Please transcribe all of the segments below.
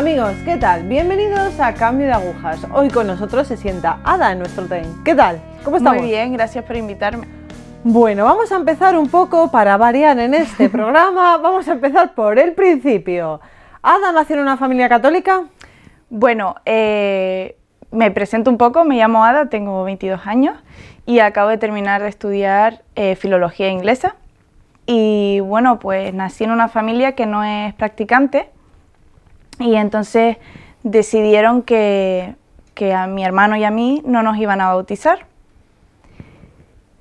Amigos, ¿qué tal? Bienvenidos a Cambio de Agujas. Hoy con nosotros se sienta Ada en nuestro tren. ¿Qué tal? ¿Cómo estamos? Muy bien, gracias por invitarme. Bueno, vamos a empezar un poco para variar en este programa. Vamos a empezar por el principio. ¿Ada nació en una familia católica? Bueno, eh, me presento un poco, me llamo Ada, tengo 22 años y acabo de terminar de estudiar eh, filología inglesa. Y bueno, pues nací en una familia que no es practicante y entonces decidieron que, que a mi hermano y a mí no nos iban a bautizar.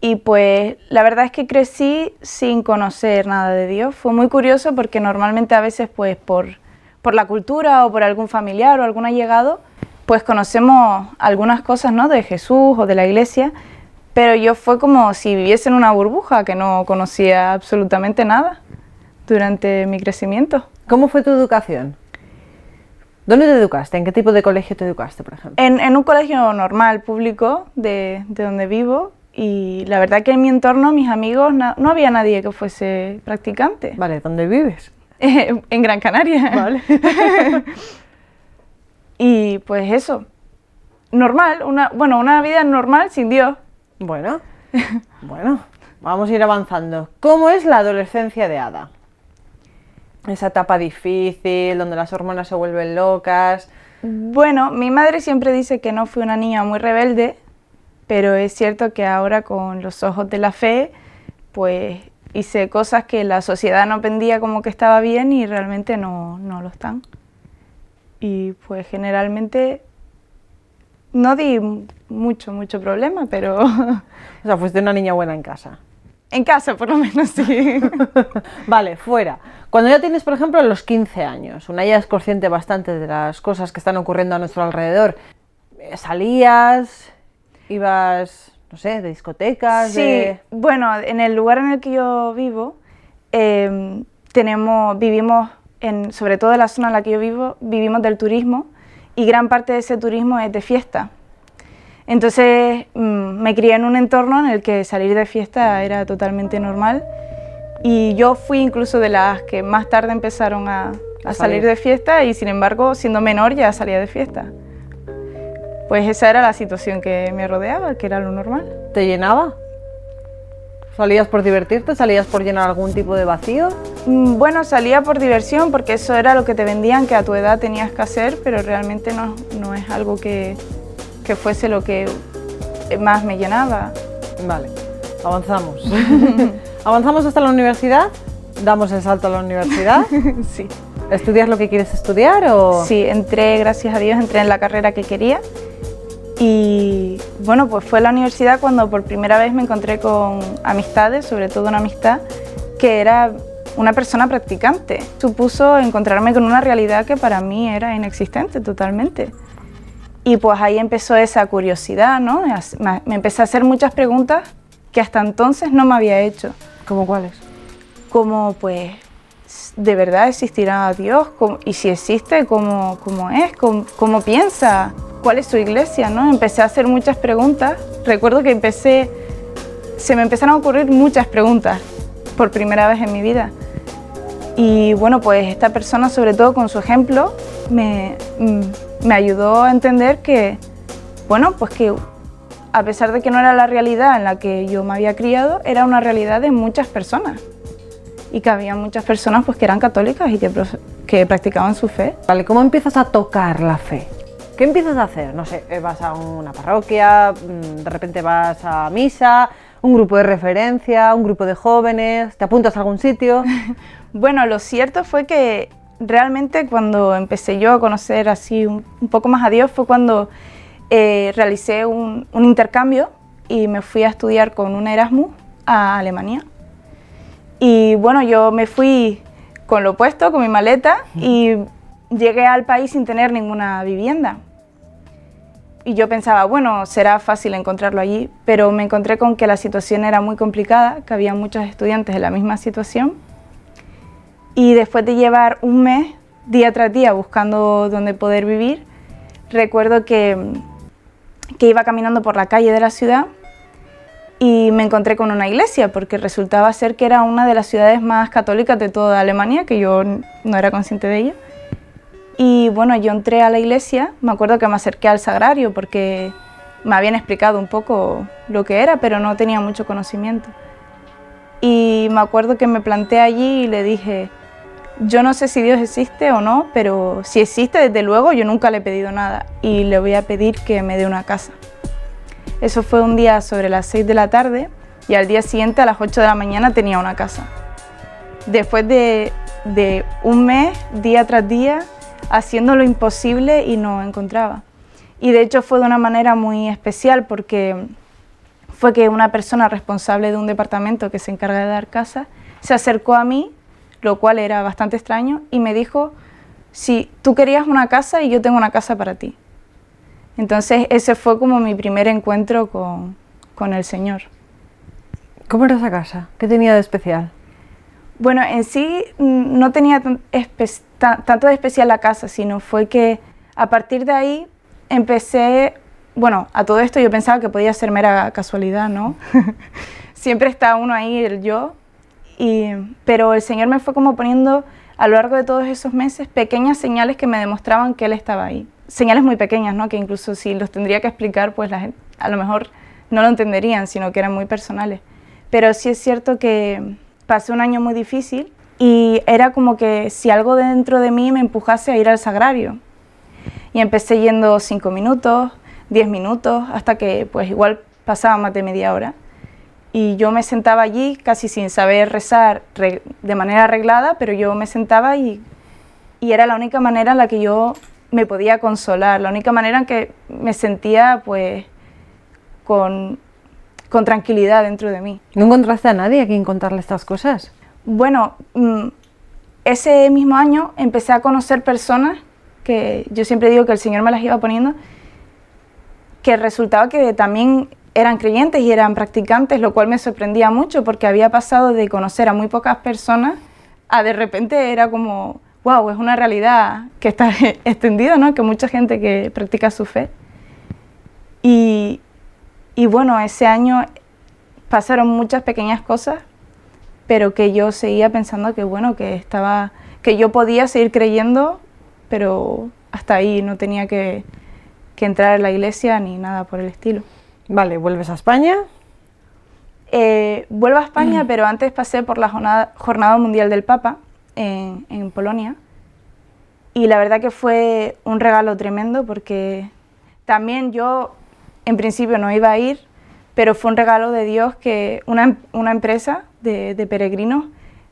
Y pues la verdad es que crecí sin conocer nada de Dios. Fue muy curioso porque normalmente a veces pues por, por la cultura o por algún familiar o algún allegado pues conocemos algunas cosas ¿no? de Jesús o de la iglesia, pero yo fue como si viviese en una burbuja que no conocía absolutamente nada durante mi crecimiento. ¿Cómo fue tu educación? ¿Dónde te educaste? ¿En qué tipo de colegio te educaste, por ejemplo? En, en un colegio normal, público, de, de, donde vivo. Y la verdad que en mi entorno, mis amigos, no, no había nadie que fuese practicante. Vale, ¿dónde vives? en Gran Canaria. Vale. y pues eso, normal, una, bueno, una vida normal sin Dios. Bueno, bueno, vamos a ir avanzando. ¿Cómo es la adolescencia de Ada? Esa etapa difícil, donde las hormonas se vuelven locas. Bueno, mi madre siempre dice que no fui una niña muy rebelde, pero es cierto que ahora con los ojos de la fe, pues hice cosas que la sociedad no pendía como que estaba bien y realmente no, no lo están. Y pues generalmente no di mucho, mucho problema, pero... O sea, fuiste una niña buena en casa. En casa, por lo menos, sí. vale, fuera. Cuando ya tienes, por ejemplo, los 15 años, una ya es consciente bastante de las cosas que están ocurriendo a nuestro alrededor, ¿salías? ¿Ibas, no sé, de discotecas? Sí, de... bueno, en el lugar en el que yo vivo, eh, tenemos, vivimos, en, sobre todo en la zona en la que yo vivo, vivimos del turismo y gran parte de ese turismo es de fiesta. Entonces mmm, me crié en un entorno en el que salir de fiesta era totalmente normal y yo fui incluso de las que más tarde empezaron a, a salir de fiesta y sin embargo siendo menor ya salía de fiesta. Pues esa era la situación que me rodeaba, que era lo normal. ¿Te llenaba? ¿Salías por divertirte? ¿Salías por llenar algún tipo de vacío? Mm, Bueno, salía por diversión porque eso era lo que te vendían que a tu edad tenías que hacer, pero realmente no, no es algo que, que fuese lo que más me llenaba. Vale, avanzamos. ¿Avanzamos hasta la universidad? ¿Damos el salto a la universidad? sí. ¿Estudias lo que quieres estudiar o...? Sí, entré, gracias a Dios, entré en la carrera que quería. Y bueno, pues fue a la universidad cuando por primera vez me encontré con amistades, sobre todo una amistad que era una persona practicante. Supuso encontrarme con una realidad que para mí era inexistente totalmente. Y pues ahí empezó esa curiosidad, ¿no? Me empecé a hacer muchas preguntas que hasta entonces no me había hecho. ¿Cómo cuáles? Como pues, ¿de verdad existirá Dios? Y si existe, ¿cómo, cómo es? ¿Cómo, ¿Cómo piensa? ¿Cuál es su iglesia? ¿no? Empecé a hacer muchas preguntas. Recuerdo que empecé, se me empezaron a ocurrir muchas preguntas por primera vez en mi vida. Y bueno, pues esta persona, sobre todo con su ejemplo, me, me ayudó a entender que, bueno, pues que a pesar de que no era la realidad en la que yo me había criado, era una realidad de muchas personas. Y que había muchas personas pues, que eran católicas y que, que practicaban su fe. Vale, ¿cómo empiezas a tocar la fe? ¿Qué empiezas a hacer? No sé, vas a una parroquia, de repente vas a misa, un grupo de referencia, un grupo de jóvenes, ¿te apuntas a algún sitio? bueno, lo cierto fue que realmente cuando empecé yo a conocer así un, un poco más a Dios fue cuando eh, realicé un, un, intercambio y me fui a estudiar con un Erasmus a Alemania. Y bueno, yo me fui con lo opuesto, con mi maleta, y llegué al país sin tener ninguna vivienda. Y yo pensaba, bueno, será fácil encontrarlo allí, pero me encontré con que la situación era muy complicada, que había muchos estudiantes en la misma situación. Y después de llevar un mes, día tras día, buscando dónde poder vivir, recuerdo que, que iba caminando por la calle de la ciudad y me encontré con una iglesia, porque resultaba ser que era una de las ciudades más católicas de toda Alemania, que yo no era consciente de ello. Y bueno, yo entré a la iglesia, me acuerdo que me acerqué al sagrario porque me habían explicado un poco lo que era, pero no tenía mucho conocimiento. Y me acuerdo que me planté allí y le dije, yo no sé si Dios existe o no, pero si existe, desde luego, yo nunca le he pedido nada y le voy a pedir que me dé una casa. Eso fue un día sobre las 6 de la tarde y al día siguiente a las 8 de la mañana tenía una casa. Después de, de un mes, día tras día, haciendo lo imposible y no encontraba. Y de hecho fue de una manera muy especial porque fue que una persona responsable de un departamento que se encarga de dar casa se acercó a mí, lo cual era bastante extraño, y me dijo, si tú querías una casa y yo tengo una casa para ti. Entonces ese fue como mi primer encuentro con, con el Señor. ¿Cómo era esa casa? ¿Qué tenía de especial? Bueno, en sí mm, no tenía tanto de especial la casa, sino fue que a partir de ahí empecé, bueno, a todo esto yo pensaba que podía ser mera casualidad, ¿no? Siempre está uno ahí, el yo, pero el Señor me fue como poniendo a lo largo de todos esos meses pequeñas señales que me demostraban que Él estaba ahí. Señales muy pequeñas, ¿no? Que incluso si los tendría que explicar, pues a lo mejor no lo entenderían, sino que eran muy personales. Pero sí es cierto que pasé un año muy difícil y era como que si algo dentro de mí me empujase a ir al sagrario. Y empecé yendo cinco minutos, diez minutos, hasta que pues igual pasaba más de media hora. Y yo me sentaba allí casi sin saber rezar de manera arreglada, pero yo me sentaba y, y era la única manera en la que yo me podía consolar, la única manera en que me sentía pues con, con tranquilidad dentro de mí. ¿No encontraste a nadie a quien contarle estas cosas? Bueno, mm, ese mismo año empecé a conocer personas que yo siempre digo que el Señor me las iba poniendo, que resultaba que también eran creyentes y eran practicantes, lo cual me sorprendía mucho porque había pasado de conocer a muy pocas personas a de repente era como, wow, es una realidad que está extendida, ¿no? Que mucha gente que practica su fe. Y, bueno, ese año pasaron muchas pequeñas cosas pero que yo seguía pensando que bueno, que estaba, que yo podía seguir creyendo, pero hasta ahí no tenía que, entrar a la iglesia ni nada por el estilo. Vale, ¿vuelves a España? Eh, vuelvo a España, pero antes pasé por la jornada, jornada Mundial del Papa en, en, Polonia. Y la verdad que fue un regalo tremendo porque también yo en principio no iba a ir, pero fue un regalo de Dios que una, una empresa de, peregrinos,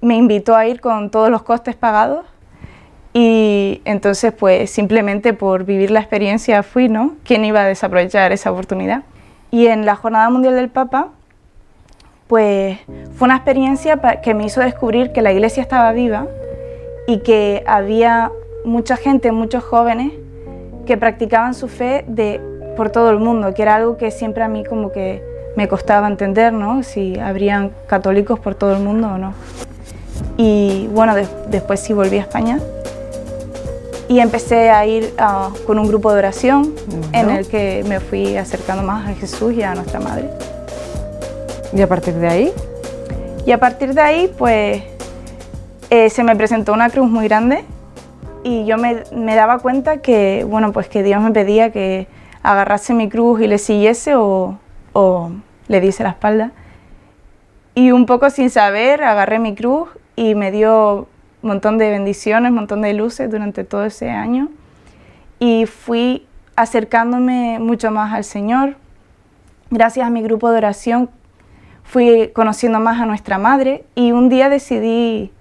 me invitó a ir con todos los costes pagados y entonces pues simplemente por vivir la experiencia fui, ¿no? ¿Quién iba a desaprovechar esa oportunidad? Y en la Jornada Mundial del Papa pues fue una experiencia que me hizo descubrir que la iglesia estaba viva y que había mucha gente, muchos jóvenes que practicaban su fe de, por todo el mundo, que era algo que siempre a mí como que me costaba entender ¿no? si habrían católicos por todo el mundo o no. Y bueno, después sí volví a España y empecé a ir ah, con un grupo de oración en el que me fui acercando más a Jesús y a nuestra Madre. ¿Y a partir de ahí? Y a partir de ahí, pues eh, se me presentó una cruz muy grande y yo me, me, daba cuenta que, bueno, pues que Dios me pedía que agarrase mi cruz y le siguiese o, o le dice la espalda. Y un poco sin saber, agarré mi cruz y me dio un montón de bendiciones, un montón de luces durante todo ese año. Y fui acercándome mucho más al Señor. Gracias a mi grupo de oración fui conociendo más a nuestra madre y un día decidí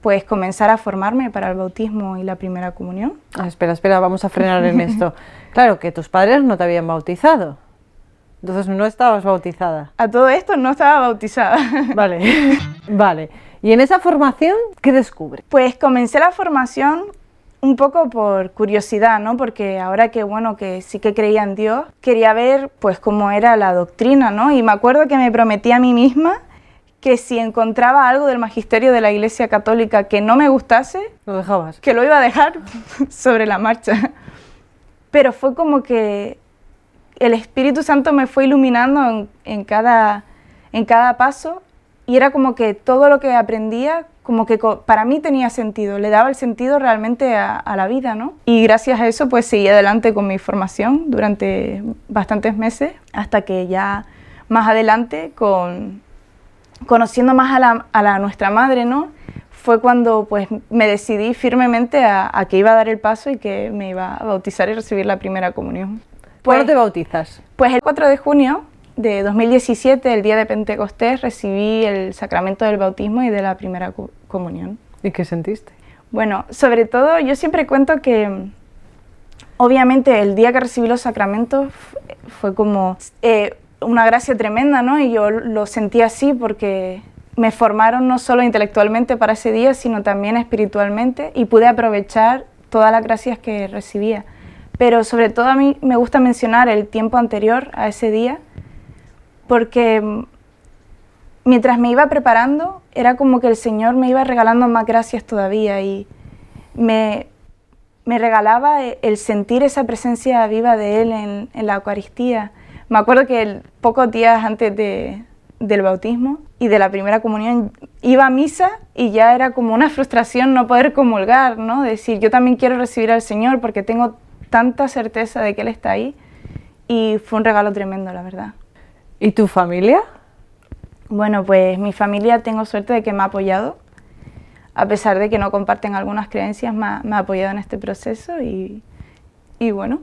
pues comenzar a formarme para el bautismo y la primera comunión. Ah, espera, espera, vamos a frenar en esto. claro que tus padres no te habían bautizado. Entonces no estabas bautizada. A todo esto no estaba bautizada. Vale, vale. ¿Y en esa formación qué descubre? Pues comencé la formación un poco por curiosidad, ¿no? Porque ahora que bueno, que sí que creía en Dios, quería ver pues cómo era la doctrina, ¿no? Y me acuerdo que me prometí a mí misma que si encontraba algo del magisterio de la Iglesia Católica que no me gustase, lo dejabas. Que lo iba a dejar sobre la marcha. Pero fue como que el Espíritu Santo me fue iluminando en, cada, en cada paso y era como que todo lo que aprendía como que para mí tenía sentido, le daba el sentido realmente a, la vida, ¿no? Y gracias a eso pues seguí adelante con mi formación durante bastantes meses, hasta que ya más adelante, con, conociendo más a, la, a la, nuestra madre, ¿no? Fue cuando pues me decidí firmemente a, a, que iba a dar el paso y que me iba a bautizar y recibir la primera comunión. ¿Cuándo pues te bautizas? Pues el 4 de junio de 2017, el día de Pentecostés, recibí el sacramento del bautismo y de la primera comunión. ¿Y qué sentiste? Bueno, sobre todo yo siempre cuento que obviamente el día que recibí los sacramentos fue como eh, una gracia tremenda, ¿no? Y yo lo sentí así porque me formaron no solo intelectualmente para ese día, sino también espiritualmente y pude aprovechar todas las gracias que recibía. Pero sobre todo a mí me gusta mencionar el tiempo anterior a ese día, porque mm, mientras me iba preparando, era como que el Señor me iba regalando más gracias todavía y me, me regalaba e, el sentir esa presencia viva de Él en, en la Eucaristía. Me acuerdo que pocos días antes de, del bautismo y de la primera comunión iba a misa y ya era como una frustración no poder comulgar, ¿no? Decir, yo también quiero recibir al Señor porque tengo tanta certeza de que Él está ahí y fue un regalo tremendo, la verdad. ¿Y tu familia? Bueno, pues mi familia tengo suerte de que me ha apoyado, a pesar de que no comparten algunas creencias, me ha, apoyado en este proceso y, y, bueno,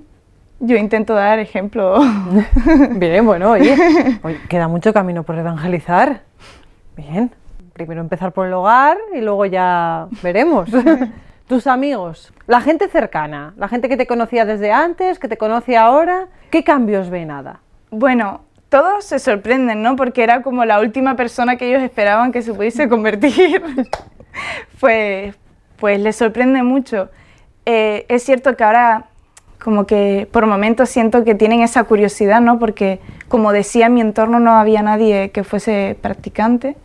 yo intento dar ejemplo. Bien, bueno, oye, queda mucho camino por evangelizar. Bien, primero empezar por el hogar y luego ya veremos. Tus amigos, la gente cercana, la gente que te conocía desde antes, que te conoce ahora, ¿qué cambios ve nada? Bueno, todos se sorprenden, ¿no? Porque era como la última persona que ellos esperaban que se pudiese convertir. pues, pues les sorprende mucho. Eh, es cierto que ahora como que por momentos siento que tienen esa curiosidad, ¿no? Porque como decía, en mi entorno no había nadie que fuese practicante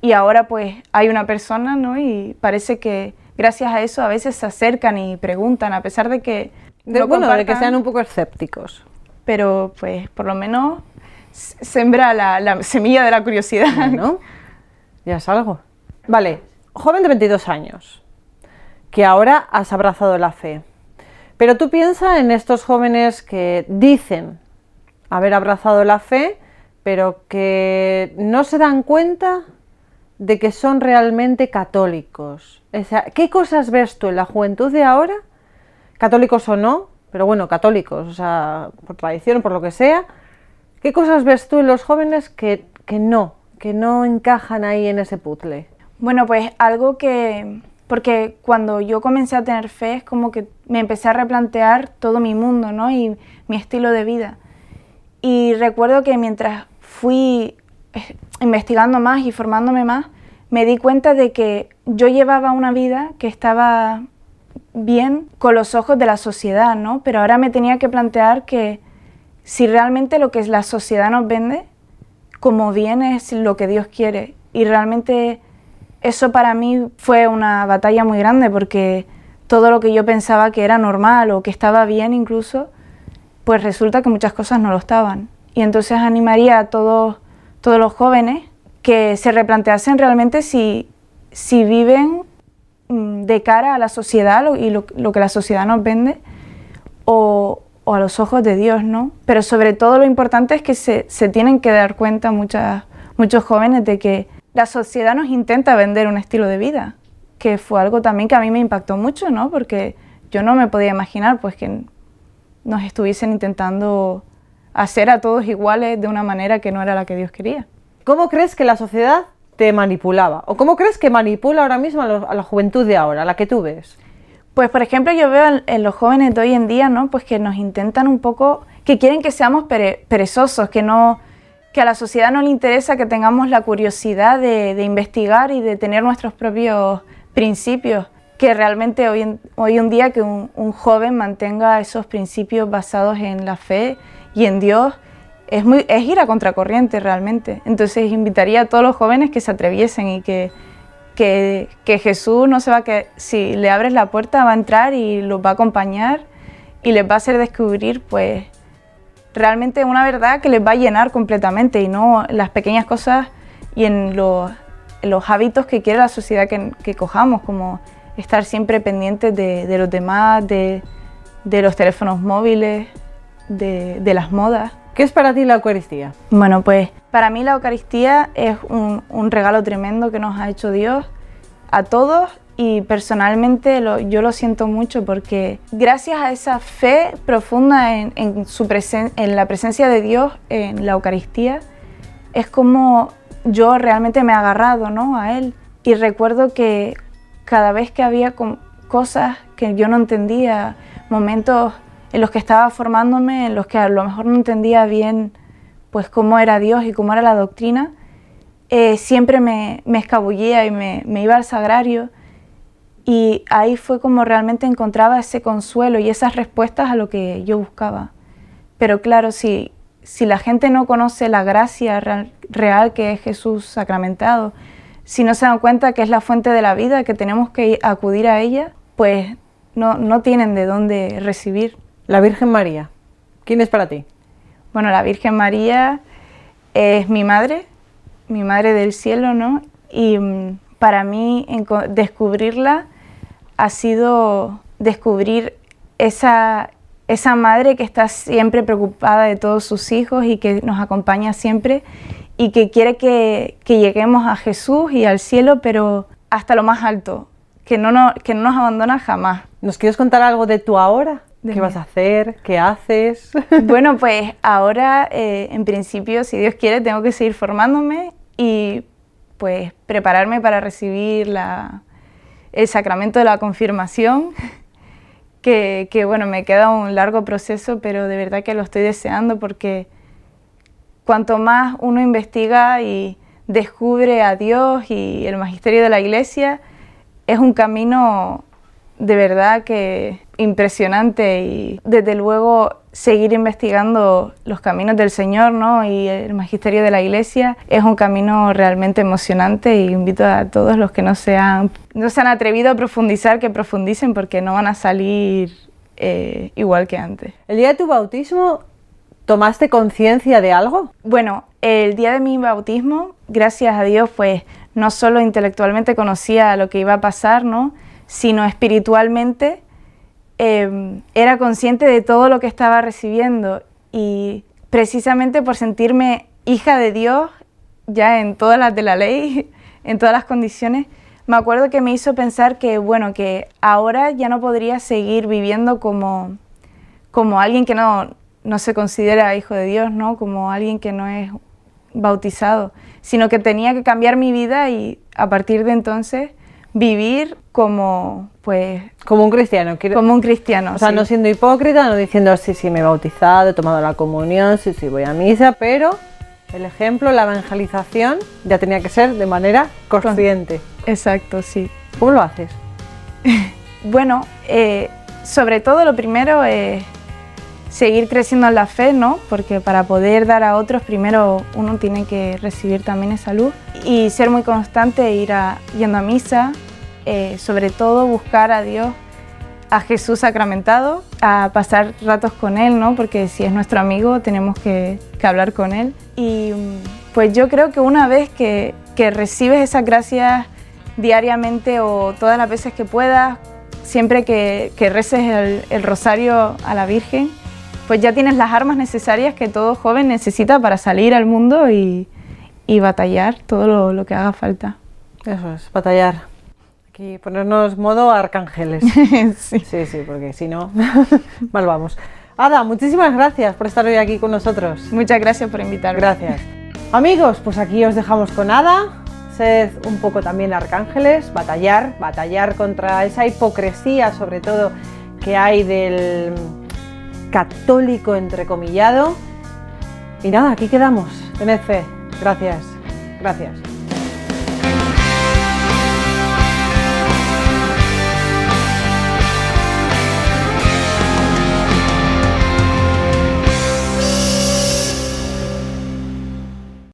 y ahora pues hay una persona, ¿no? Y parece que gracias a eso a veces se acercan y preguntan, a pesar de que... bueno, de que sean un poco escépticos. Pero pues por lo menos sembra la, semilla de la curiosidad. ¿no? Ya es algo. Vale, joven de 22 años, que ahora has abrazado la fe. Pero tú piensas en estos jóvenes que dicen haber abrazado la fe, pero que no se dan cuenta de que son realmente católicos. ¿Qué cosas ves tú en la juventud de ahora? Católicos o no, pero bueno, católicos, o sea, por tradición, por lo que sea, ¿Qué cosas ves tú en los jóvenes que, no, que no encajan ahí en ese puzzle? Bueno, pues algo que, porque cuando yo comencé a tener fe es como que me empecé a replantear todo mi mundo, ¿no? Y mi estilo de vida. Y recuerdo que mientras fui eh, investigando más y formándome más, me di cuenta de que yo llevaba una vida que estaba bien con los ojos de la sociedad, ¿no? Pero ahora me tenía que plantear que si realmente lo que la sociedad nos vende como bien es lo que Dios quiere. Y realmente eso para mí fue una batalla muy grande porque todo lo que yo pensaba que era normal o que estaba bien incluso, pues resulta que muchas cosas no lo estaban. Y entonces animaría a todos, todos los jóvenes que se replanteasen realmente si, si viven mm, de cara a la sociedad y lo, lo que la sociedad nos vende o, o a los ojos de Dios, ¿no? Pero sobre todo lo importante es que se, tienen que dar cuenta muchas, muchos jóvenes de que la sociedad nos intenta vender un estilo de vida, que fue algo también que a mí me impactó mucho, ¿no? Porque yo no me podía imaginar pues que nos estuviesen intentando hacer a todos iguales de una manera que no era la que Dios quería. ¿Cómo crees que la sociedad te manipulaba? ¿O cómo crees que manipula ahora mismo a, la juventud de ahora, la que tú ves? Pues por ejemplo yo veo en, los jóvenes de hoy en día, ¿no? Pues que nos intentan un poco, que quieren que seamos perezosos, que no, que a la sociedad no le interesa que tengamos la curiosidad de, investigar y de tener nuestros propios principios, que realmente hoy en, día que un, joven mantenga esos principios basados en la fe y en Dios es, muy, es ir a contracorriente realmente. Entonces invitaría a todos los jóvenes que se atreviesen y que que, Jesús no se va que si le abres la puerta va a entrar y los va a acompañar y les va a hacer descubrir pues realmente una verdad que les va a llenar completamente y no las pequeñas cosas y en los los hábitos que quiere la sociedad que, cojamos, como estar siempre pendientes de, los demás, de, los teléfonos móviles, de, las modas. ¿Qué es para ti la Eucaristía? Bueno, pues para mí la Eucaristía es un, regalo tremendo que nos ha hecho Dios a todos y personalmente yo lo siento mucho porque gracias a esa fe profunda en, su en la presencia de Dios en la Eucaristía, es como yo realmente me he agarrado ¿no? a Él. Y recuerdo que cada vez que había cosas que yo no entendía, momentos en los que estaba formándome, en los que a lo mejor no entendía bien pues cómo era Dios y cómo era la doctrina, eh, siempre me, me, escabullía y me, me iba al sagrario y ahí fue como realmente encontraba ese consuelo y esas respuestas a lo que yo buscaba. Pero claro, si, si la gente no conoce la gracia real, que es Jesús sacramentado, si no se dan cuenta que es la fuente de la vida, que tenemos que acudir a ella, pues no, no tienen de dónde recibir. La Virgen María, ¿quién es para ti? Bueno, la Virgen María es mi madre, mi madre del cielo, ¿no? Y mm, para mí descubrirla ha sido descubrir esa, esa madre que está siempre preocupada de todos sus hijos y que nos acompaña siempre y que quiere que, lleguemos a Jesús y al cielo, pero hasta lo más alto, que no, no, que no nos abandona jamás. ¿Nos quieres contar algo de tu ahora? ¿Qué vas a hacer? ¿Qué haces? Bueno, pues ahora, eh, en principio, si Dios quiere, tengo que seguir formándome y pues prepararme para recibir la, el sacramento de la confirmación que, bueno, me queda un largo proceso, pero de verdad que lo estoy deseando porque cuanto más uno investiga y descubre a Dios y el magisterio de la iglesia, es un camino de verdad que impresionante y desde luego seguir investigando los caminos del Señor ¿no? y el magisterio de la Iglesia es un camino realmente emocionante y invito a todos los que no se han, no se han atrevido a profundizar que profundicen porque no van a salir eh, igual que antes. ¿El día de tu bautismo tomaste conciencia de algo? Bueno, el día de mi bautismo, gracias a Dios, pues no solo intelectualmente conocía lo que iba a pasar, ¿no? Sino espiritualmente Em, era consciente de todo lo que estaba recibiendo y precisamente por sentirme hija de Dios, ya en todas las de la ley, en todas las condiciones, me acuerdo que me hizo pensar que, bueno, que ahora ya no podría seguir viviendo como, como alguien que no, no se considera hijo de Dios, ¿no? Como alguien que no es bautizado, sino que tenía que cambiar mi vida y a partir de entonces vivir como, pues... Como un cristiano. Como un cristiano, O sea, no siendo hipócrita, no diciendo, sí, sí, me he bautizado, he tomado la comunión, sí, sí, voy a misa, pero el ejemplo, la evangelización, ya tenía que ser de manera consciente. Exacto, sí. ¿Cómo lo haces? bueno, eh, sobre todo lo primero es seguir creciendo en la fe, ¿no? Porque para poder dar a otros, primero uno tiene que recibir también esa luz y ser muy constante, ir a, yendo a misa, eh, sobre todo buscar a Dios, a Jesús sacramentado, a pasar ratos con Él, ¿no? Porque si es nuestro amigo tenemos que, hablar con Él. Y pues yo creo que una vez que, recibes esas gracias diariamente o todas las veces que puedas, siempre que, reces el rosario a la Virgen, pues ya tienes las armas necesarias que todo joven necesita para salir al mundo y, batallar todo lo, que haga falta. Eso es, batallar. Aquí ponernos modo arcángeles. sí. sí, sí, porque si no, mal vamos. Ada, muchísimas gracias por estar hoy aquí con nosotros. Muchas gracias por invitarme. Gracias. Amigos, pues aquí os dejamos con Ada. Sed un poco también arcángeles, batallar, batallar contra esa hipocresía, sobre todo, que hay del católico entrecomillado. Y nada, aquí quedamos. Tened fe. Gracias. Gracias.